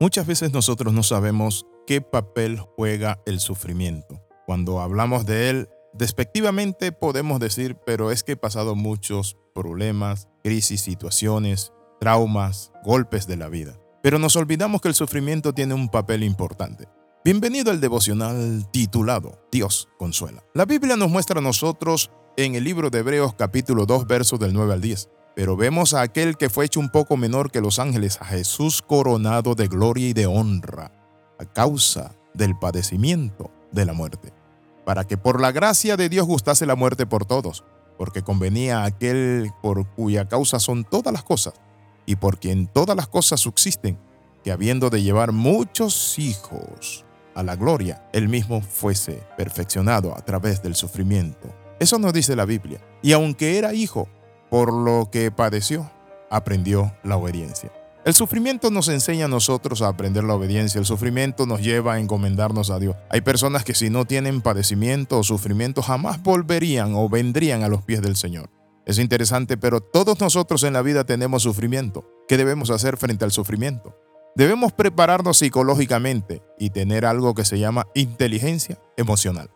Muchas veces nosotros no sabemos qué papel juega el sufrimiento. Cuando hablamos de él, despectivamente podemos decir, pero es que he pasado muchos problemas, crisis, situaciones, traumas, golpes de la vida. Pero nos olvidamos que el sufrimiento tiene un papel importante. Bienvenido al devocional titulado Dios consuela. La Biblia nos muestra a nosotros en el libro de Hebreos capítulo 2 versos del 9 al 10. Pero vemos a aquel que fue hecho un poco menor que los ángeles, a Jesús coronado de gloria y de honra, a causa del padecimiento de la muerte, para que por la gracia de Dios gustase la muerte por todos, porque convenía a aquel por cuya causa son todas las cosas, y por quien todas las cosas subsisten, que habiendo de llevar muchos hijos a la gloria, él mismo fuese perfeccionado a través del sufrimiento. Eso nos dice la Biblia. Y aunque era hijo, por lo que padeció, aprendió la obediencia. El sufrimiento nos enseña a nosotros a aprender la obediencia. El sufrimiento nos lleva a encomendarnos a Dios. Hay personas que si no tienen padecimiento o sufrimiento jamás volverían o vendrían a los pies del Señor. Es interesante, pero todos nosotros en la vida tenemos sufrimiento. ¿Qué debemos hacer frente al sufrimiento? Debemos prepararnos psicológicamente y tener algo que se llama inteligencia emocional.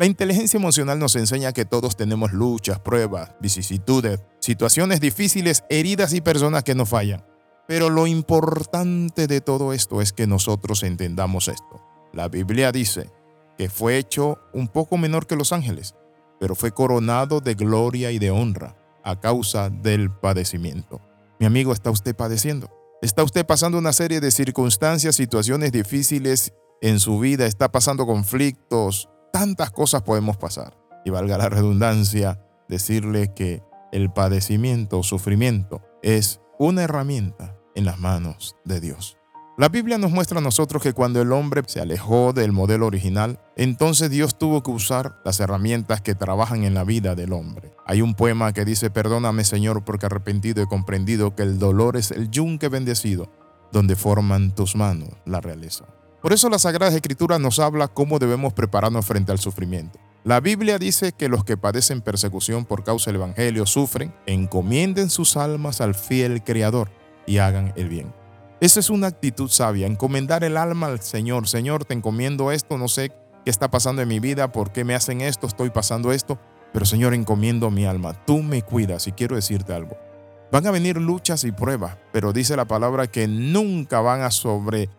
La inteligencia emocional nos enseña que todos tenemos luchas, pruebas, vicisitudes, situaciones difíciles, heridas y personas que nos fallan. Pero lo importante de todo esto es que nosotros entendamos esto. La Biblia dice que fue hecho un poco menor que los ángeles, pero fue coronado de gloria y de honra a causa del padecimiento. Mi amigo, ¿está usted padeciendo? ¿Está usted pasando una serie de circunstancias, situaciones difíciles en su vida? ¿Está pasando conflictos, tantas cosas podemos pasar. Y valga la redundancia, decirle que el padecimiento o sufrimiento es una herramienta en las manos de Dios. La Biblia nos muestra a nosotros que cuando el hombre se alejó del modelo original, entonces Dios tuvo que usar las herramientas que trabajan en la vida del hombre. Hay un poema que dice, perdóname Señor porque arrepentido he comprendido que el dolor es el yunque bendecido, donde forman tus manos la realeza. Por eso la Sagrada Escritura nos habla cómo debemos prepararnos frente al sufrimiento. La Biblia dice que los que padecen persecución por causa del Evangelio sufren, encomienden sus almas al fiel Creador y hagan el bien. Esa es una actitud sabia, encomendar el alma al Señor. Señor, te encomiendo esto, no sé qué está pasando en mi vida, por qué me hacen esto, estoy pasando esto, pero Señor, encomiendo mi alma. Tú me cuidas y quiero decirte algo. Van a venir luchas y pruebas, pero dice la palabra que nunca van a sobre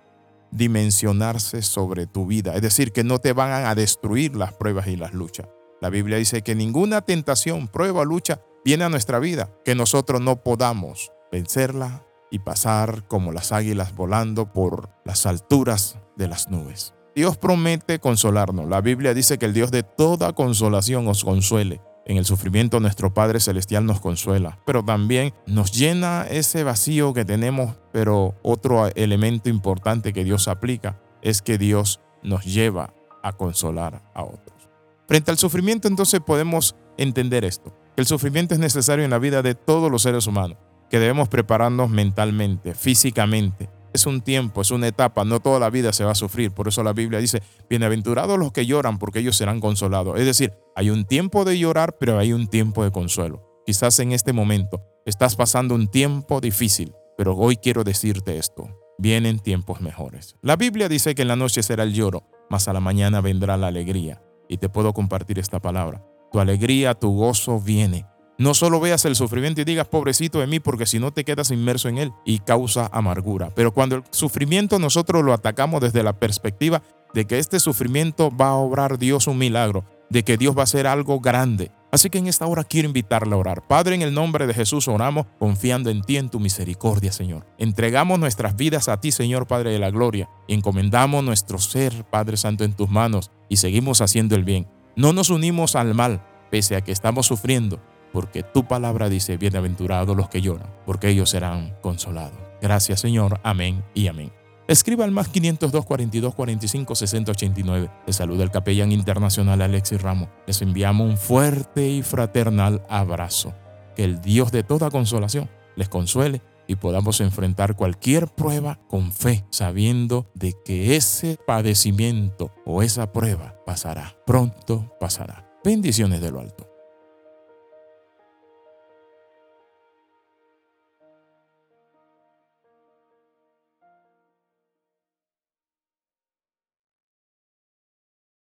dimensionarse sobre tu vida. Es decir, que no te van a destruir las pruebas y las luchas. La Biblia dice que ninguna tentación, prueba o lucha viene a nuestra vida que nosotros no podamos vencerla y pasar como las águilas volando por las alturas de las nubes. Dios promete consolarnos. La Biblia dice que el Dios de toda consolación os consuele. En el sufrimiento nuestro Padre Celestial nos consuela, pero también nos llena ese vacío que tenemos, pero otro elemento importante que Dios aplica es que Dios nos lleva a consolar a otros. Frente al sufrimiento entonces podemos entender esto, que el sufrimiento es necesario en la vida de todos los seres humanos, que debemos prepararnos mentalmente, físicamente, es un tiempo, es una etapa, no toda la vida se va a sufrir. Por eso la Biblia dice, bienaventurados los que lloran, porque ellos serán consolados. Es decir, hay un tiempo de llorar, pero hay un tiempo de consuelo. Quizás en este momento estás pasando un tiempo difícil, pero hoy quiero decirte esto, vienen tiempos mejores. La Biblia dice que en la noche será el lloro, mas a la mañana vendrá la alegría. Y te puedo compartir esta palabra. Tu alegría, tu gozo viene no solo veas el sufrimiento y digas, pobrecito de mí, porque si no te quedas inmerso en él y causa amargura. Pero cuando el sufrimiento nosotros lo atacamos desde la perspectiva de que este sufrimiento va a obrar Dios un milagro, de que Dios va a hacer algo grande. Así que en esta hora quiero invitarle a orar. Padre, en el nombre de Jesús oramos confiando en ti, en tu misericordia, Señor. Entregamos nuestras vidas a ti, Señor Padre de la Gloria, encomendamos nuestro ser, Padre Santo, en tus manos y seguimos haciendo el bien. No nos unimos al mal, pese a que estamos sufriendo, porque tu palabra dice, bienaventurados los que lloran, porque ellos serán consolados. Gracias Señor, amén y amén. Escriba al más 502 42 45 60 89. Le saluda el capellán internacional Alexis Ramos. Les enviamos un fuerte y fraternal abrazo. Que el Dios de toda consolación les consuele y podamos enfrentar cualquier prueba con fe, sabiendo de que ese padecimiento o esa prueba pasará. Pronto pasará. Bendiciones de lo alto.